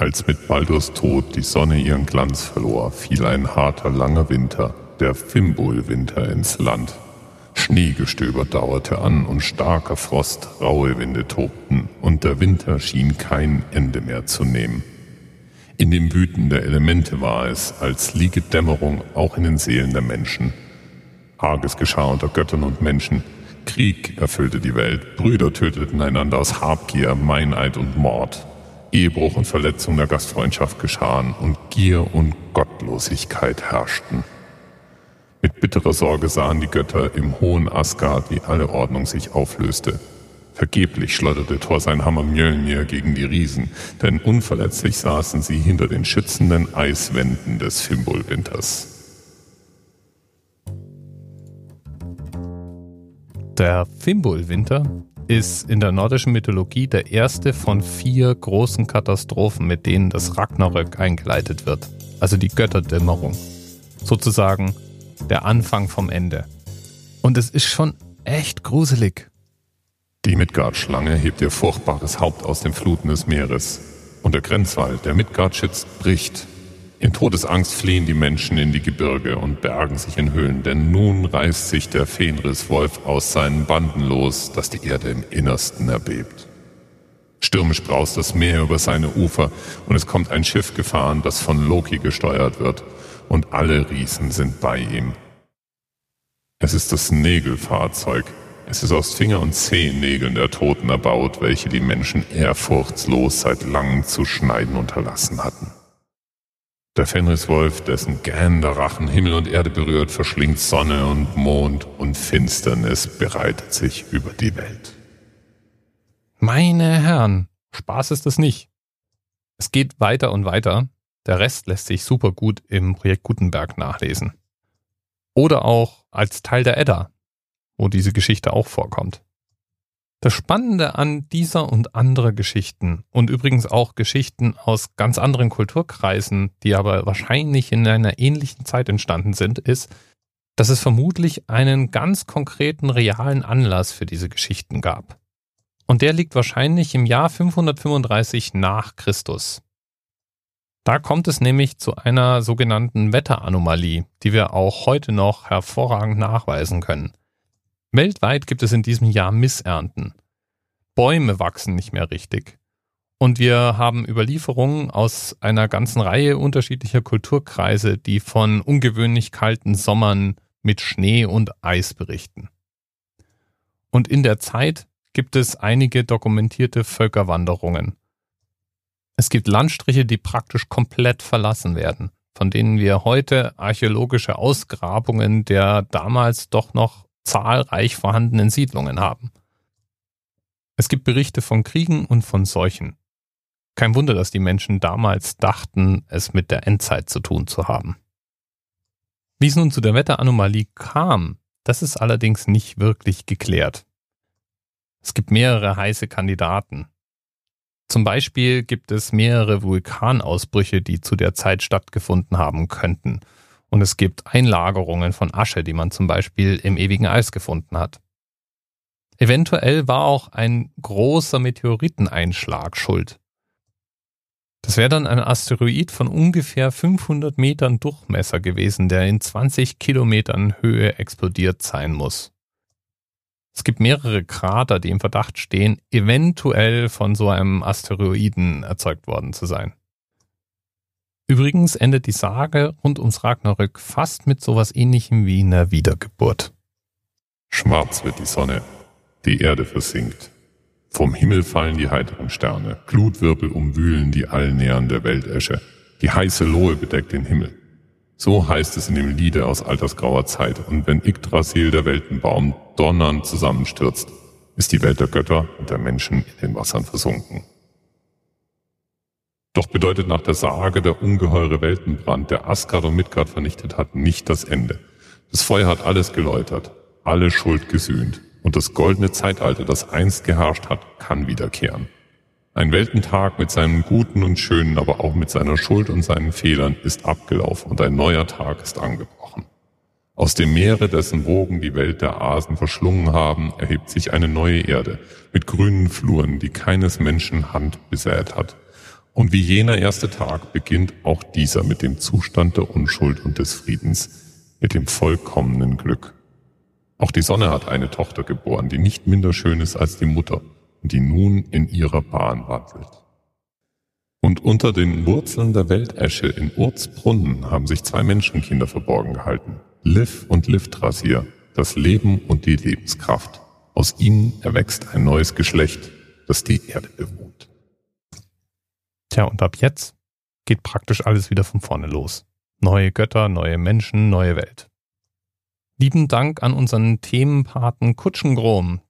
Als mit Baldurs Tod die Sonne ihren Glanz verlor, fiel ein harter, langer Winter, der Fimbulwinter ins Land. Schneegestöber dauerte an und starker Frost, raue Winde tobten, und der Winter schien kein Ende mehr zu nehmen. In dem Wüten der Elemente war es, als liege Dämmerung auch in den Seelen der Menschen. Arges geschah unter Göttern und Menschen, Krieg erfüllte die Welt, Brüder töteten einander aus Habgier, Meineid und Mord. Ehebruch und Verletzung der Gastfreundschaft geschahen und Gier und Gottlosigkeit herrschten. Mit bitterer Sorge sahen die Götter im hohen Asgard, wie alle Ordnung sich auflöste. Vergeblich schleuderte Thor sein Hammer Mjölnir gegen die Riesen, denn unverletzlich saßen sie hinter den schützenden Eiswänden des Fimbulwinters. Der Fimbulwinter ist in der nordischen Mythologie der erste von vier großen Katastrophen, mit denen das Ragnarök eingeleitet wird. Also die Götterdämmerung. Sozusagen der Anfang vom Ende. Und es ist schon echt gruselig. Die Midgard-Schlange hebt ihr furchtbares Haupt aus den Fluten des Meeres. Und der Grenzwall, der Midgard schützt, bricht. In Todesangst fliehen die Menschen in die Gebirge und bergen sich in Höhlen, denn nun reißt sich der Fenriswolf aus seinen Banden los, dass die Erde im Innersten erbebt. Stürmisch braust das Meer über seine Ufer und es kommt ein Schiff gefahren, das von Loki gesteuert wird, und alle Riesen sind bei ihm. Es ist das Nägelfahrzeug. Es ist aus Finger- und Zehennägeln der Toten erbaut, welche die Menschen ehrfurchtslos seit langem zu schneiden unterlassen hatten. Der Fenriswolf, dessen gähnender Rachen Himmel und Erde berührt, verschlingt Sonne und Mond und Finsternis bereitet sich über die Welt. Meine Herren, Spaß ist es nicht. Es geht weiter und weiter. Der Rest lässt sich super gut im Projekt Gutenberg nachlesen. Oder auch als Teil der Edda, wo diese Geschichte auch vorkommt. Das Spannende an dieser und anderer Geschichten und übrigens auch Geschichten aus ganz anderen Kulturkreisen, die aber wahrscheinlich in einer ähnlichen Zeit entstanden sind, ist, dass es vermutlich einen ganz konkreten realen Anlass für diese Geschichten gab. Und der liegt wahrscheinlich im Jahr 535 nach Christus. Da kommt es nämlich zu einer sogenannten Wetteranomalie, die wir auch heute noch hervorragend nachweisen können. Weltweit gibt es in diesem Jahr Missernten. Bäume wachsen nicht mehr richtig. Und wir haben Überlieferungen aus einer ganzen Reihe unterschiedlicher Kulturkreise, die von ungewöhnlich kalten Sommern mit Schnee und Eis berichten. Und in der Zeit gibt es einige dokumentierte Völkerwanderungen. Es gibt Landstriche, die praktisch komplett verlassen werden, von denen wir heute archäologische Ausgrabungen der damals doch noch zahlreich vorhandenen Siedlungen haben. Es gibt Berichte von Kriegen und von Seuchen. Kein Wunder, dass die Menschen damals dachten, es mit der Endzeit zu tun zu haben. Wie es nun zu der Wetteranomalie kam, das ist allerdings nicht wirklich geklärt. Es gibt mehrere heiße Kandidaten. Zum Beispiel gibt es mehrere Vulkanausbrüche, die zu der Zeit stattgefunden haben könnten und es gibt Einlagerungen von Asche, die man zum Beispiel im ewigen Eis gefunden hat. Eventuell war auch ein großer Meteoriteneinschlag schuld. Das wäre dann ein Asteroid von ungefähr 500 Metern Durchmesser gewesen, der in 20 Kilometern Höhe explodiert sein muss. Es gibt mehrere Krater, die im Verdacht stehen, eventuell von so einem Asteroiden erzeugt worden zu sein. Übrigens endet die Sage rund ums Ragnarök fast mit sowas ähnlichem wie einer Wiedergeburt. Schwarz wird die Sonne, die Erde versinkt. Vom Himmel fallen die heiteren Sterne, Glutwirbel umwühlen die allnähernde Weltesche, die heiße Lohe bedeckt den Himmel. So heißt es in dem Liede aus altersgrauer Zeit, und wenn Yggdrasil der Weltenbaum donnernd zusammenstürzt, ist die Welt der Götter und der Menschen in den Wassern versunken. Doch bedeutet nach der Sage der ungeheure Weltenbrand, der Asgard und Midgard vernichtet hat, nicht das Ende. Das Feuer hat alles geläutert, alle Schuld gesühnt, und das goldene Zeitalter, das einst geherrscht hat, kann wiederkehren. Ein Weltentag mit seinem Guten und Schönen, aber auch mit seiner Schuld und seinen Fehlern ist abgelaufen und ein neuer Tag ist angebrochen. Aus dem Meere, dessen Wogen die Welt der Asen verschlungen haben, erhebt sich eine neue Erde mit grünen Fluren, die keines Menschen Hand besät hat Und wie jener erste Tag beginnt auch dieser mit dem Zustand der Unschuld und des Friedens, mit dem vollkommenen Glück. Auch die Sonne hat eine Tochter geboren, die nicht minder schön ist als die Mutter und die nun in ihrer Bahn wandelt. Und unter den Wurzeln der Weltesche in Urzbrunnen haben sich zwei Menschenkinder verborgen gehalten. Liv und Livtrasir, das Leben und die Lebenskraft. Aus ihnen erwächst ein neues Geschlecht, das die Erde bewohnt. Tja, und ab jetzt geht praktisch alles wieder von vorne los. Neue Götter, neue Menschen, neue Welt. Lieben Dank an unseren Themenpaten Kutschengrom.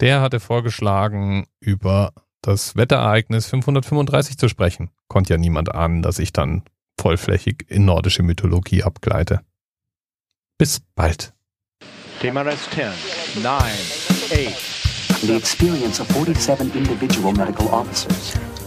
Der hatte vorgeschlagen, über das Wetterereignis 535 zu sprechen. Konnte ja niemand ahnen, dass ich dann vollflächig in nordische Mythologie abgleite. Bis bald. TMRS 10, 9, 8. The experience of 47 individual medical officers.